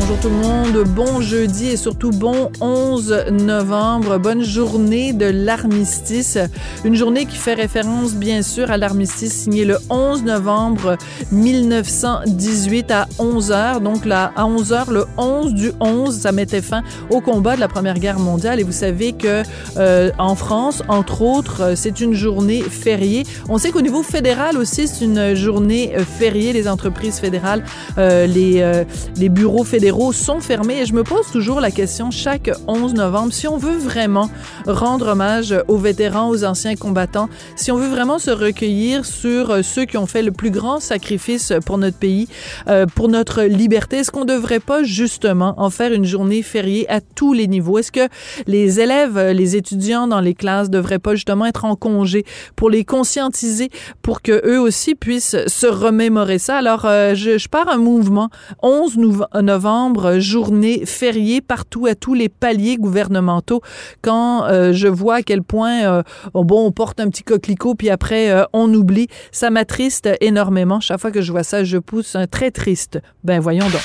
Bonjour tout le monde, bon jeudi et surtout bon 11 novembre, bonne journée de l'armistice. Une journée qui fait référence bien sûr à l'armistice signé le 11 novembre 1918 à 11 h Donc là, à 11 h le 11 du 11, ça mettait fin au combat de la Première Guerre mondiale. Et vous savez que euh, en France, entre autres, euh, c'est une journée fériée. On sait qu'au niveau fédéral aussi, c'est une journée euh, fériée. Les entreprises fédérales, les, les bureaux fédéraux sont fermés. Et je me pose toujours la question chaque 11 novembre si on veut vraiment rendre hommage aux vétérans, aux anciens combattants, si on veut vraiment se recueillir sur euh, ceux qui ont fait le plus grand sacrifice pour notre pays, euh, pour notre liberté, est-ce qu'on devrait pas justement en faire une journée fériée à tous les niveaux? Est-ce que les élèves, les étudiants dans les classes devraient pas justement être en congé pour les conscientiser, pour que eux aussi puissent se remémorer ça? Alors euh, je pars un mouvement 11 novembre journée fériée partout à tous les paliers gouvernementaux. Quand euh, je vois à quel point euh, bon on porte un petit coquelicot puis après euh, on oublie ça m'attriste énormément. Chaque fois que je vois ça je pousse un très triste. Ben voyons donc.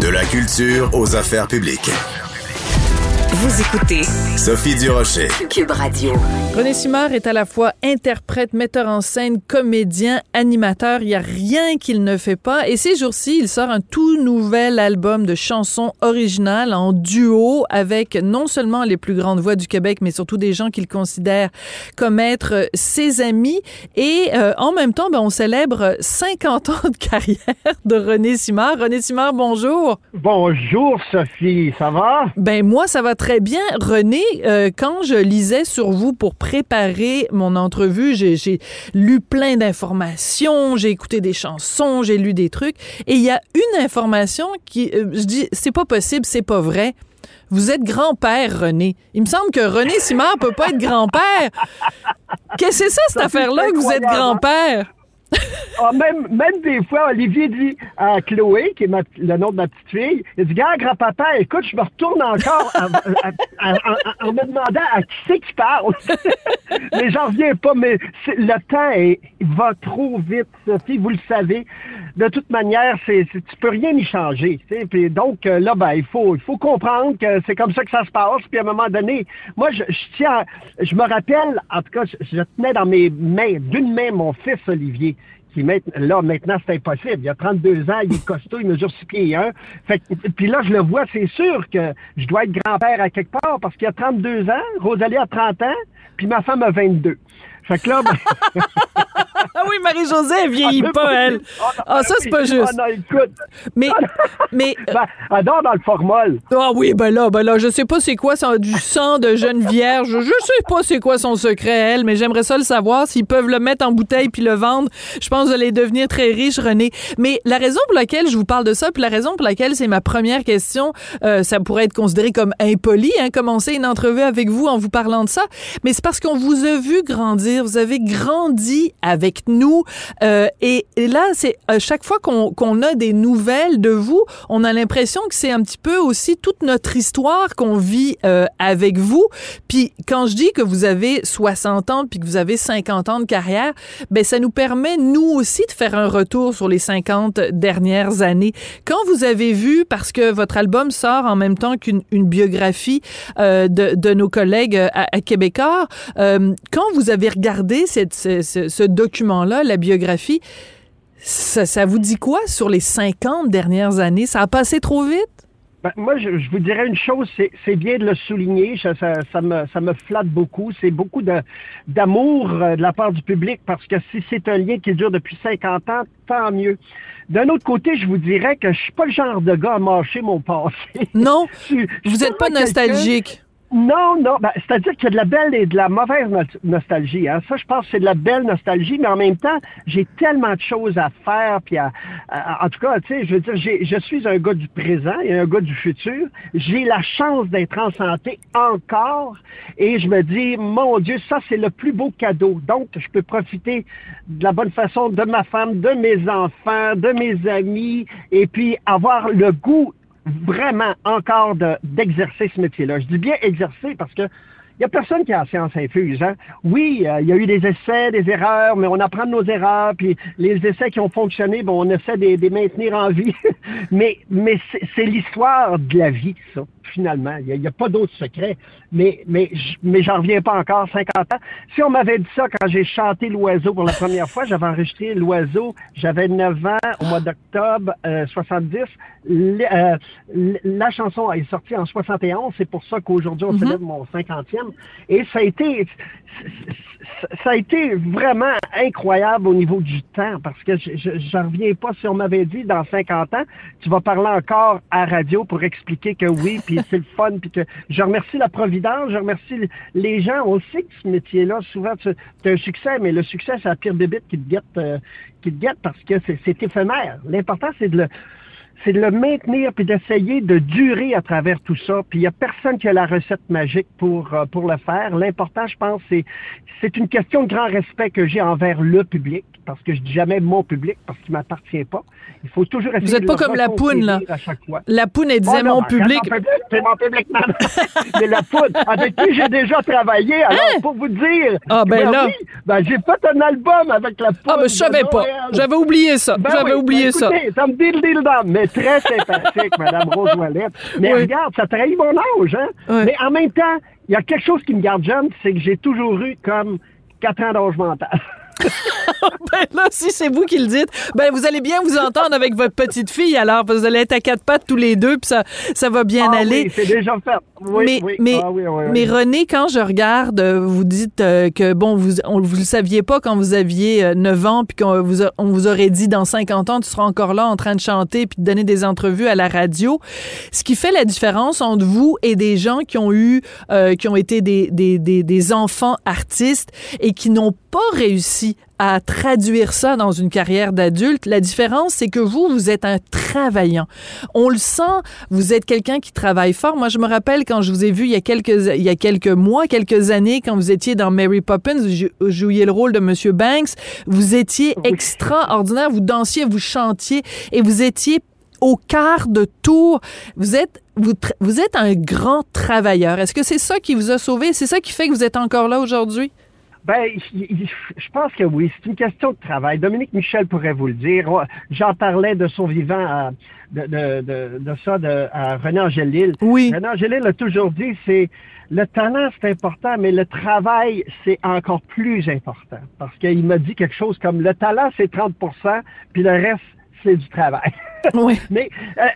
De la culture aux affaires publiques. Vous écoutez Sophie Durocher. Cube Radio. René Simard est à la fois interprète, metteur en scène, comédien, animateur. Il n'y a rien qu'il ne fait pas. Et ces jours-ci, il sort un tout nouvel album de chansons originales en duo avec non seulement les plus grandes voix du Québec, mais surtout des gens qu'il considère comme être ses amis. Et euh, en même temps, ben, on célèbre 50 ans de carrière de René Simard. René Simard, bonjour. Bonjour Sophie, ça va? Ben moi, ça va très bien. René, euh, quand je lisais sur vous pour préparer mon entrevue, j'ai lu plein d'informations, j'ai écouté des chansons, j'ai lu des trucs, et il y a une information qui, euh, je dis, c'est pas possible, c'est pas vrai. Vous êtes grand-père, René. Il me semble que René Simard peut pas être grand-père. Qu'est-ce que c'est ça, cette affaire-là, que vous êtes grand-père? Ah, même, des fois, Olivier dit à Chloé, qui est le nom de ma petite fille, il dit, gars, grand-papa, écoute, je me retourne encore en me demandant à qui c'est qui parle. mais j'en reviens pas, mais le temps va trop vite, Sophie, vous le savez. De toute manière, c'est, c'est- tu peux rien y changer. Puis donc, euh, là, ben, il faut, comprendre que c'est comme ça que ça se passe. Puis à un moment donné, moi, je, je me rappelle, en tout cas, je tenais dans mes mains, d'une main, mon fils Olivier maintenant, là, maintenant, c'est impossible. Il a 32 ans, il est costaud, il mesure 6 pieds et 1. Fait que- puis là, je le vois, c'est sûr que je dois être grand-père à quelque part parce qu'il a 32 ans, Rosalie a 30 ans, puis ma femme a 22. Fait que là, ben, Ah oui, Marie-Josée, elle vieillit pas, elle. Ah, ça, c'est pas juste. Ah non, écoute, Mais, mais, ben, elle dort dans le formol. Ah oui, ben là, ben là, je sais pas c'est quoi ça, du sang de jeune vierge. Je sais pas c'est quoi son secret, elle, mais j'aimerais ça le savoir. S'ils peuvent le mettre en bouteille puis le vendre, je pense que vous allez devenir très riche, René. Mais la raison pour laquelle je vous parle de ça, puis la raison pour laquelle c'est ma première question, euh, ça pourrait être considéré comme impoli, hein, commencer une entrevue avec vous en vous parlant de ça, mais c'est parce qu'on vous a vu grandir vous avez grandi avec nous. Euh, et, là, c'est à chaque fois qu'on qu'on a des nouvelles de vous, on a l'impression que c'est un petit peu aussi toute notre histoire qu'on vit euh, avec vous. Puis quand je dis que vous avez 60 ans puis que vous avez 50 ans de carrière, ben ça nous permet nous aussi de faire un retour sur les 50 dernières années. Quand vous avez vu, parce que votre album sort en même temps qu'une une biographie euh, de, de nos collègues euh, à, à Québécois, euh, quand vous avez regardé cette, ce, ce- ce document-là, la biographie, ça, ça vous dit quoi sur les 50 dernières années? Ça a passé trop vite? Ben, moi, je, je vous dirais une chose, c'est bien de le souligner, ça, ça, ça me, ça me flatte beaucoup. C'est beaucoup d'amour euh, de la part du public parce que si c'est un lien qui dure depuis 50 ans, tant mieux. D'un autre côté, je vous dirais que je suis pas le genre de gars à mâcher mon passé. Non, vous n'êtes pas nostalgique. Non, non. Ben, C'est-à-dire qu'il y a de la belle et de la mauvaise no- nostalgie. Hein. Ça, je pense que c'est de la belle nostalgie, mais en même temps, j'ai tellement de choses à faire. Puis à- en tout cas, tu sais, je veux dire, je suis un gars du présent et un gars du futur. J'ai la chance d'être en santé encore. Et je me dis, mon Dieu, ça, c'est le plus beau cadeau. Donc, je peux profiter de la bonne façon de ma femme, de mes enfants, de mes amis, et puis avoir le goût vraiment encore de- d'exercer ce métier-là. Je dis bien exercer parce que il y a personne qui a la science infuse. Hein? Oui, euh, il y a eu des essais, des erreurs, mais on apprend de nos erreurs, puis les essais qui ont fonctionné, bon, on essaie de de les maintenir en vie. mais mais c'est- l'histoire de la vie, ça, finalement. Il n'y a, pas d'autre secret. Mais, mais, mais j'en reviens pas encore, 50 ans. Si on m'avait dit ça quand j'ai chanté L'Oiseau pour la première fois, j'avais enregistré L'Oiseau, j'avais 9 ans, au mois d'octobre euh, 70. L- euh, l- la chanson est sortie en 71, c'est pour ça qu'aujourd'hui on célèbre mon 50e. Et ça a été ça a été vraiment incroyable au niveau du temps parce que je j'en reviens pas si on m'avait dit dans 50 ans, tu vas parler encore à radio pour expliquer que oui, puis c'est le fun, puis que je remercie la Providence, je remercie les gens. On sait que ce métier-là, souvent, tu as un succès, mais le succès, c'est la pire bébite qui te guette, euh, qui te guette parce que c'est c'est éphémère. L'important, c'est de le c'est de le maintenir puis d'essayer de durer à travers tout ça. Puis il y a personne qui a la recette magique pour euh, pour le faire. L'important, je pense, c'est c'est une question de grand respect que j'ai envers le public parce que je dis jamais mon public parce qu'il m'appartient pas. Il faut toujours essayer Vous êtes de pas comme la poune, là. à chaque fois. La poune, elle disait Oh non, mon ben, public. C'est mon public. Mais la poudre, avec qui j'ai déjà travaillé, alors pour vous dire. Ah, ben là. oui, ben, j'ai fait un album avec la poudre. Ah, ben, je savais pas. J'avais oublié ça. Ben J'avais oui, oublié ben ça. Ça me dit le deal d'âme, très sympathique, Madame Rose Ouellette. Mais Oui. regarde, ça trahit mon âge, hein? Oui. Mais en même temps, il y a quelque chose qui me garde jeune, c'est que j'ai toujours eu comme 4 ans d'âge mental. Ben là, si c'est vous qui le dites, ben vous allez bien vous entendre avec votre petite fille alors, vous allez être à quatre pattes tous les deux, puis ça, ça va bien Ah aller. oui, c'est déjà fait. Oui, mais, oui. mais, Ah oui, mais René, quand je regarde, euh, vous dites euh, que, bon, vous on, vous le saviez pas quand vous aviez euh, 9 ans, puis qu'on vous, a- on vous aurait dit dans 50 ans, tu seras encore là en train de chanter puis de donner des entrevues à la radio. Ce qui fait la différence entre vous et des gens qui ont eu, euh, qui ont été des, des, des, des enfants artistes et qui n'ont pas réussi à traduire ça dans une carrière d'adulte. La différence, c'est que vous, vous êtes un travaillant. On le sent, vous êtes quelqu'un qui travaille fort. Moi, je me rappelle quand je vous ai vu il y a quelques, il y a quelques mois, quelques années, quand vous étiez dans Mary Poppins, vous jou- jouiez le rôle de Monsieur Banks, vous étiez extraordinaire, vous dansiez, vous chantiez et vous étiez au quart de tour. Vous êtes, vous êtes un grand travailleur. Est-ce que c'est ça qui vous a sauvé? C'est ça qui fait que vous êtes encore là aujourd'hui? Ben, je pense que oui. C'est une question de travail. Dominique Michel pourrait vous le dire. J'en parlais de son vivant, à- de, de, de, de ça de, à René Angélil. Oui. René Angélil a toujours dit, c'est le talent, c'est important, mais le travail, c'est encore plus important. Parce qu'il m'a dit quelque chose comme le talent, c'est 30% puis le reste, c'est du travail. Oui. Mais euh,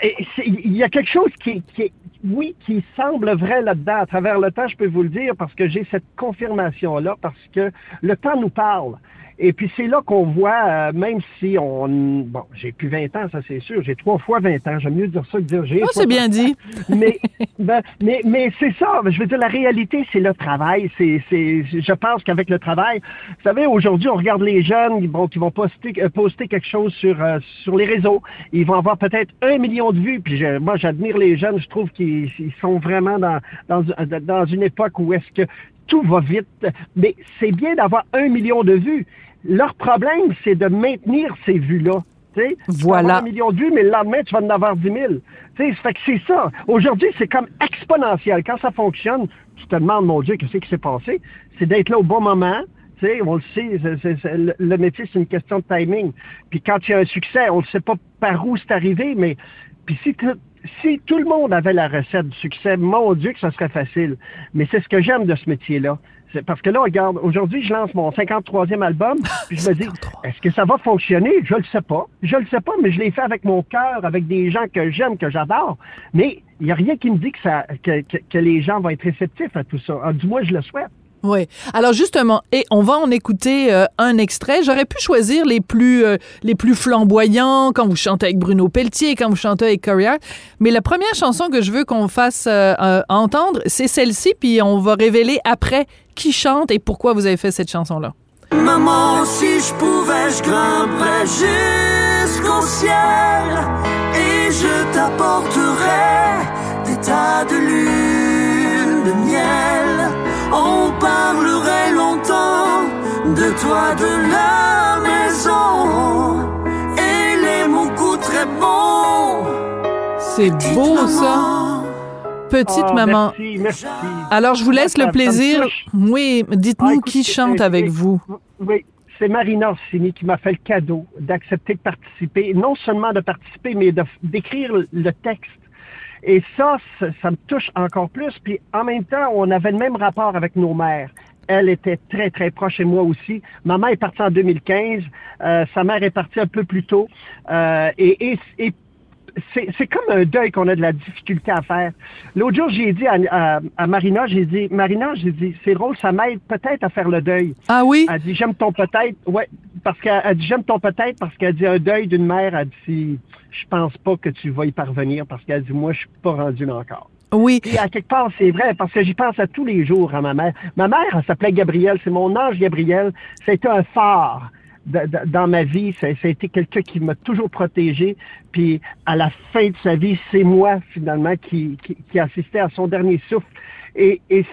il y a quelque chose qui, qui oui, qui semble vrai là-dedans. À travers le temps, je peux vous le dire, parce que j'ai cette confirmation-là, parce que le temps nous parle. Et puis c'est là qu'on voit, euh, même si on... Bon, j'ai plus 20 ans, ça c'est sûr. J'ai trois fois 20 ans. J'aime mieux dire ça que dire j'ai... Ah, c'est 60 bien dit. mais, ben, mais, mais c'est ça. Je veux dire, la réalité, c'est le travail. C'est, c'est, je pense qu'avec le travail, vous savez, aujourd'hui, on regarde les jeunes qui vont, qui vont poster, euh, poster quelque chose sur, euh, sur les réseaux. Ils vont avoir peut-être un million de vues. Puis je- moi, j'admire les jeunes. Je trouve qu'ils ils sont vraiment dans, dans, dans une époque où est-ce que tout va vite. Mais c'est bien d'avoir un million de vues. Leur problème, c'est de maintenir ces vues-là. Tu sais, tu vas Voilà. avoir un million de vues, mais le lendemain, tu vas en avoir 10 000. Tu sais, fait que c'est ça. Aujourd'hui, c'est comme exponentiel. Quand ça fonctionne, tu te demandes, mon Dieu, qu'est-ce qui s'est passé? C'est d'être là au bon moment. Tu sais, on le sait, le- le métier, c'est une question de timing. Puis quand il y a un succès, on ne sait pas par où c'est arrivé, mais puis si, tout- si tout le monde avait la recette du succès, mon Dieu, que ça serait facile. Mais c'est ce que j'aime de ce métier-là. Parce que là, regarde, aujourd'hui, je lance mon 53e album, puis je me dis, 53. est-ce que ça va fonctionner? Je le sais pas. Je le sais pas, mais je l'ai fait avec mon cœur, avec des gens que j'aime, que j'adore. Mais il n'y a rien qui me dit que, ça, que, que, que les gens vont être réceptifs à tout ça. Ah, du moins, je le souhaite. Oui. Alors justement, et on va en écouter euh, un extrait. J'aurais pu choisir les plus euh, les plus flamboyants quand vous chantez avec Bruno Pelletier, quand vous chantez avec Hart. Mais la première chanson que je veux qu'on fasse euh, entendre, c'est celle-ci, puis on va révéler après qui chante et pourquoi vous avez fait cette chanson-là. Maman, si je pouvais, je grimperais jusqu'au ciel et je t'apporterais des tas de lune de miel. On parlerait longtemps de toi, de la maison et les mots coûteraient bon. C'est beau ça, petite Ah, maman. Merci, merci. Alors je vous laisse Ça- le plaisir. Oui, Ah, dites-nous écoute, qui chante avec vous. Oui, c'est Marina Orsini qui m'a fait le cadeau d'accepter de participer, non seulement de participer, mais d'écrire le texte. Et ça, ça, ça me touche encore plus. Puis en même temps, on avait le même rapport avec nos mères. Elle était très, très proche et moi aussi. Ma mère est partie en 2015. euh, sa mère est partie un peu plus tôt. Euh, et et, et c'est c'est comme un deuil qu'on a de la difficulté à faire. L'autre jour, j'ai dit à, à- à Marina, j'ai dit, Marina, j'ai dit, c'est drôle, ça m'aide peut-être à faire le deuil. Ah oui? Elle dit j'aime ton peut-être. Ouais, parce qu'elle elle dit j'aime ton peut-être parce qu'elle dit un deuil d'une mère. Elle dit je pense pas que tu vas y parvenir parce qu'elle dit moi je suis pas rendu là encore. Oui. Puis à quelque part c'est vrai parce que j'y pense à tous les jours à ma mère. Ma mère elle s'appelait Gabrielle, c'est mon ange Gabrielle. C'était un phare de- de- dans ma vie. Ça, ça a été quelqu'un qui m'a toujours protégé. Puis à la fin de sa vie, c'est moi finalement qui, qui, qui assistais à son dernier souffle. Et, et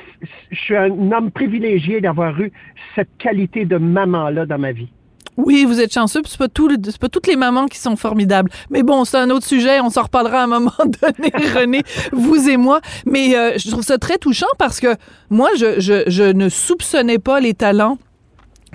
je suis un homme privilégié d'avoir eu cette qualité de maman-là dans ma vie. Oui, vous êtes chanceux, puis c'est pas, pas toutes les mamans qui sont formidables. Mais bon, c'est un autre sujet, on s'en reparlera à un moment donné, René, vous et moi. Mais euh, je trouve ça très touchant parce que moi, je, je, je ne soupçonnais pas les talents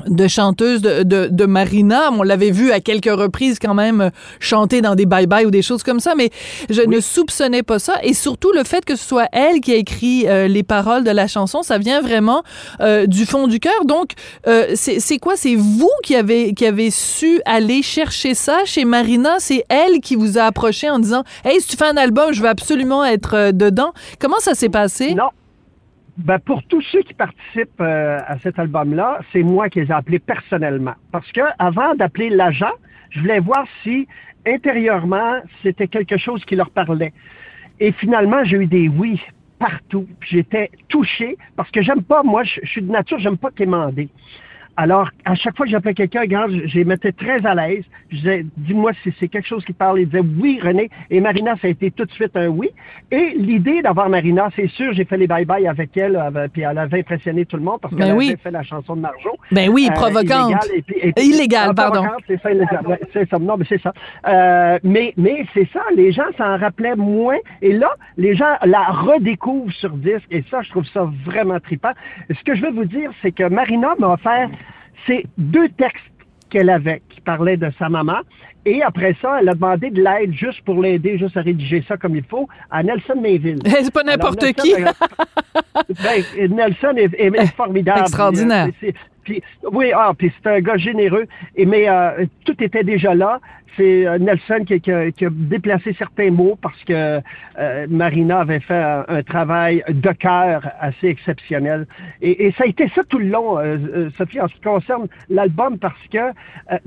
de chanteuse de, de, de Marina. On l'avait vu à quelques reprises quand même euh, chanter dans des bye-bye ou des choses comme ça, mais je ne soupçonnais pas ça. Et surtout, le fait que ce soit elle qui a écrit euh, les paroles de la chanson, ça vient vraiment euh, du fond du cœur. Donc, euh, c'est c'est quoi? C'est vous qui avez, qui avez su aller chercher ça chez Marina? C'est elle qui vous a approché en disant « Hey, si tu fais un album, je veux absolument être dedans. » Comment ça s'est passé? Non. Ben, pour tous ceux qui participent euh, à cet album-là, c'est moi qui les ai appelés personnellement. Parce que avant d'appeler l'agent, je voulais voir si intérieurement c'était quelque chose qui leur parlait. Et finalement, j'ai eu des oui partout. J'étais touché parce que j'aime pas, moi, je, je suis de nature, j'aime pas quémander. Alors, à chaque fois que j'appelais quelqu'un, regarde, je, les mettais très à l'aise. Je disais, dis-moi si c'est quelque chose qui parle. Il disait oui, René. Et Marina, ça a été tout de suite un oui. Et l'idée d'avoir Marina, c'est sûr, j'ai fait les bye-bye avec elle, avec- puis elle avait impressionné tout le monde parce Ben qu'elle oui. avait fait la chanson de Marjo. Ben oui, Euh, provocante. illégale, et puis- et puis- Illégale, Ah, pardon. provocante, C'est ça, c'est ça. Non, mais c'est ça. Euh, mais mais c'est ça, les gens s'en rappelaient moins. Et là, les gens la redécouvrent sur disque. Et ça, je trouve ça vraiment trippant. Ce que je veux vous dire, c'est que Marina m'a offert ces deux textes qu'elle avait, qui parlaient de sa maman. Et après ça, elle a demandé de l'aide juste pour l'aider, juste à rédiger ça comme il faut, à Nelson Mayville. C'est pas n'importe qui. Nelson, ben, Nelson est, est- est formidable. Extraordinaire. C'est- c'est- puis, oui, ah, puis c'est un gars généreux. Et, mais euh, tout était déjà là. C'est euh, Nelson qui, a, déplacé certains mots parce que euh, Marina avait fait un, travail de cœur assez exceptionnel. Et, ça a été ça tout le long, euh, Sophie, en ce qui concerne l'album, parce que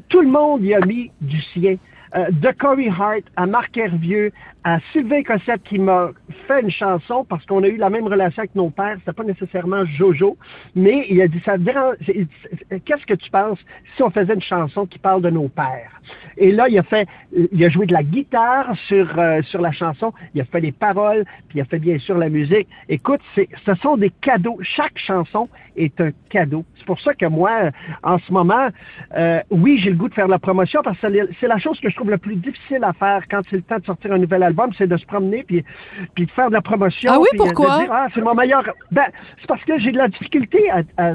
tout le monde y a mis du sien. Euh, de Corey Hart à Marc Hervieux, à Sylvain Cossette qui m'a fait une chanson parce qu'on a eu la même relation avec nos pères. C'était pas nécessairement Jojo, mais il a dit ça Qu'est-ce que tu penses si on faisait une chanson qui parle de nos pères? Et là, il a fait, il a joué de la guitare sur euh, sur la chanson. Il a fait les paroles, puis il a fait bien sûr la musique. Écoute, ce sont des cadeaux. Chaque chanson est un cadeau. C'est pour ça que moi, en ce moment, euh, oui, j'ai le goût de faire de la promotion parce que c'est- la chose que je trouve le plus difficile à faire quand c'est le temps de sortir un nouvel album, c'est de se promener puis, puis de faire de la promotion. Ah oui, puis, euh, de pourquoi? dire, ah, c'est mon meilleur. Ben, c'est parce que j'ai de la difficulté à. à-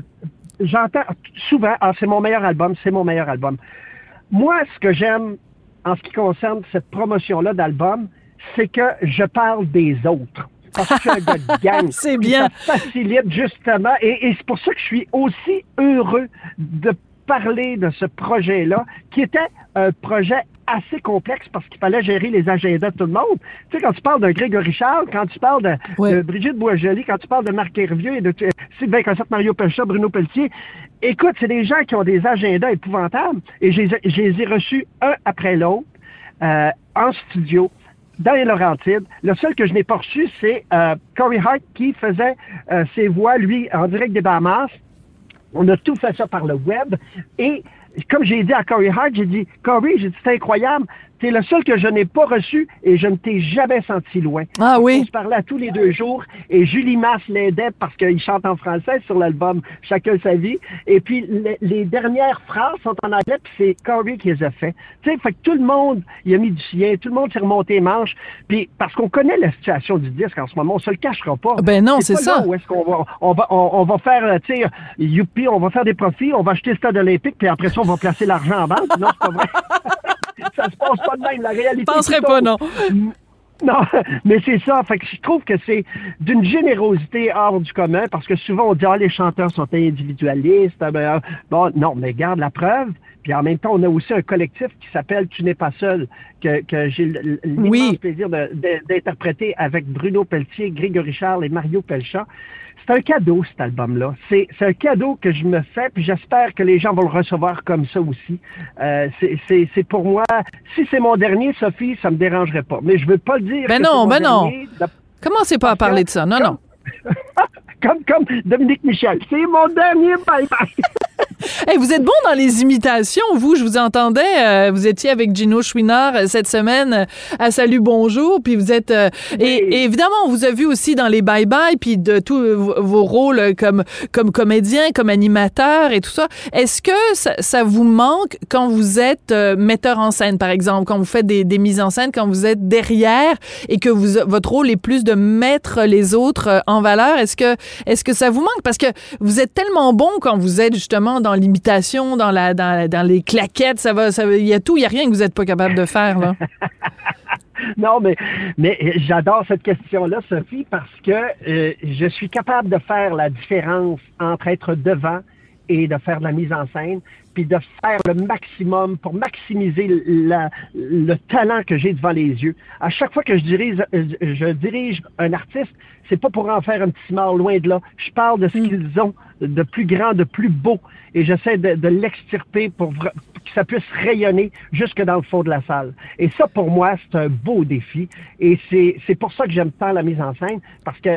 J'entends souvent, ah, c'est mon meilleur album, c'est mon meilleur album. Moi, ce que j'aime en ce qui concerne cette promotion-là d'album, c'est que je parle des autres. Parce que de gang. C'est bien. Ça facilite justement. Et, et c'est pour ça que je suis aussi heureux de parler de ce projet-là, qui était un projet assez complexe parce qu'il fallait gérer les agendas de tout le monde. Tu sais, quand tu parles de Grégory Charles, quand tu parles de, Brigitte Boisjoli, quand tu parles de Marc Hervieux et de euh, Sylvain Cossette, Mario Pelchat, Bruno Pelletier, écoute, c'est des gens qui ont des agendas épouvantables et je les ai- je les ai reçus un après l'autre euh, en studio dans les. Le seul que je n'ai pas reçu, c'est euh, Corey Hart qui faisait euh, ses voix, lui, en direct des Bahamas. On a tout fait ça par le web. Et comme j'ai dit à Corey Hart, j'ai dit, Corey, j'ai dit, c'est incroyable. T'es le seul que je n'ai pas reçu et je ne t'ai jamais senti loin. Ah oui. On se parlait à tous les deux jours et Julie Masse l'aidait parce qu'il chante en français sur l'album Chacun sa vie. Et puis les, les dernières phrases sont en anglais puis c'est Corey qui les a fait. Tu sais, fait que tout le monde il a mis du sien, tout le monde s'est remonté les manches. Puis parce qu'on connaît la situation du disque en ce moment, on se le cachera pas. Ben non, c'est ça. où est-ce qu'on va, on va, on, on va faire, euh, tu sais, youpi, on va faire des profits, on va acheter le stade olympique, puis après ça, on va placer l'argent en banque. Non, c'est pas vrai. ça se passe pas de même. La réalité. Penserais est tout pas, non. Non, mais c'est ça. Fait que je trouve que c'est d'une générosité hors du commun parce que souvent on dit ah les chanteurs sont individualistes. Ah, ben, ah, bon, non, mais garde la preuve. Puis en même temps, on a aussi un collectif qui s'appelle Tu n'es pas seul, que, que j'ai l'immense Oui. plaisir d'interpréter avec Bruno Pelletier, Grégory Charles et Mario Pelchat. C'est un cadeau, cet album-là. C'est c'est un cadeau que je me fais, puis j'espère que les gens vont le recevoir comme ça aussi. Euh, c'est- c'est c'est pour moi, si c'est mon dernier, Sophie, ça me dérangerait pas. Mais je veux pas le dire. Ben que non, c'est ben mon non. Commencez pas à parler de ça. Non, non. Comme, comme Dominique Michel. C'est mon dernier bye-bye. Hey, vous êtes bon dans les imitations, vous. Je vous entendais. euh, vous étiez avec Gino Chouinard euh, cette semaine euh, à Salut Bonjour. Puis vous êtes. euh, et, et évidemment, on vous a vu aussi dans les Bye Bye, puis de tous vos rôles comme, comme comédien, comme animateur et tout ça. Est-ce que ça, ça vous manque quand vous êtes metteur en scène, par exemple, quand vous faites des, des mises en scène, quand vous êtes derrière et que vous, votre rôle est plus de mettre les autres en valeur? Est-ce que, est-ce que ça vous manque? Parce que vous êtes tellement bon quand vous êtes justement dans l'imitation, dans, la, dans, dans les claquettes, ça va, ça il y a tout, il y a rien que vous n'êtes pas capable de faire, là. Non, mais, mais j'adore cette question-là, Sophie, parce que euh, je suis capable de faire la différence entre être devant et de faire de la mise en scène, puis de faire le maximum pour maximiser la- le talent que j'ai devant les yeux. À chaque fois que je dirige, je dirige un artiste, c'est pas pour en faire un petit mort loin de là. Je parle de ce qu'ils ont de plus grand, de plus beau, et j'essaie de, de l'extirper pour vra- que ça puisse rayonner jusque dans le fond de la salle. Et ça, pour moi, c'est un beau défi, et c'est c'est pour ça que j'aime tant la mise en scène, parce que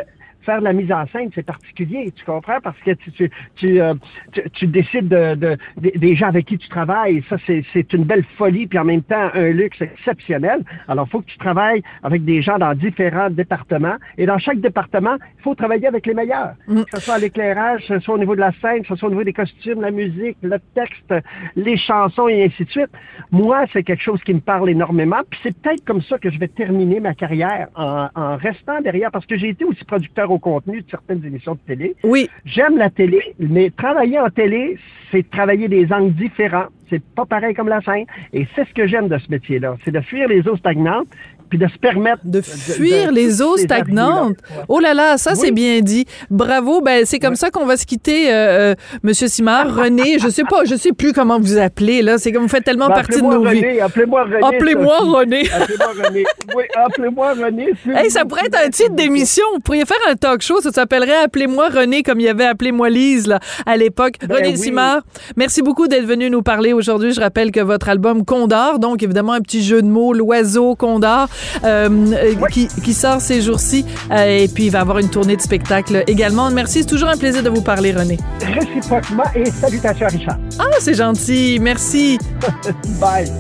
faire de la mise en scène, c'est particulier, tu comprends? Parce que tu, tu, tu, euh, tu- tu décides de, de- des- des gens avec qui tu travailles. Ça, c'est c'est une belle folie, puis en même temps, un luxe exceptionnel. Alors, il faut que tu travailles avec des gens dans différents départements. Et dans chaque département, il faut travailler avec les meilleurs. Que ce soit à l'éclairage, que ce soit au niveau de la scène, que ce soit au niveau des costumes, la musique, le texte, les chansons et ainsi de suite. Moi, c'est quelque chose qui me parle énormément. Puis c'est peut-être comme ça que je vais terminer ma carrière en, en restant derrière, parce que j'ai été aussi producteur au contenu de certaines émissions de télé. Oui. J'aime la télé, mais travailler en télé, c'est travailler des angles différents. C'est pas pareil comme la scène. Et c'est ce que j'aime de ce métier-là. C'est de fuir les eaux stagnantes puis de se permettre de fuir les eaux stagnantes. Oh là là, ça c'est bien dit. Bravo. Ben c'est comme ça qu'on va se quitter, euh, euh, Monsieur Simard, René. Je sais pas, je sais plus comment vous appelez là. C'est comme vous faites tellement Ben, partie de nos vies. Appelez-moi René. Appelez-moi. René. Appelez-moi René. Oui, appelez-moi René. Hey, ça pourrait être un titre d'émission. Vous pourriez faire un talk show. Ça s'appellerait Appelez-moi René, comme il y avait Appelez-moi Lise là, à l'époque. Ben René oui. Simard, merci beaucoup d'être venu nous parler aujourd'hui. Je rappelle que votre album Condor, donc évidemment un petit jeu de mots, l'oiseau Condor, euh, euh, qui, qui sort ces jours-ci. Euh, et puis il va avoir une tournée de spectacle également. Merci. C'est toujours un plaisir de vous parler, René. Réciproquement et salutations à Richard. Ah, c'est gentil. Merci. Bye.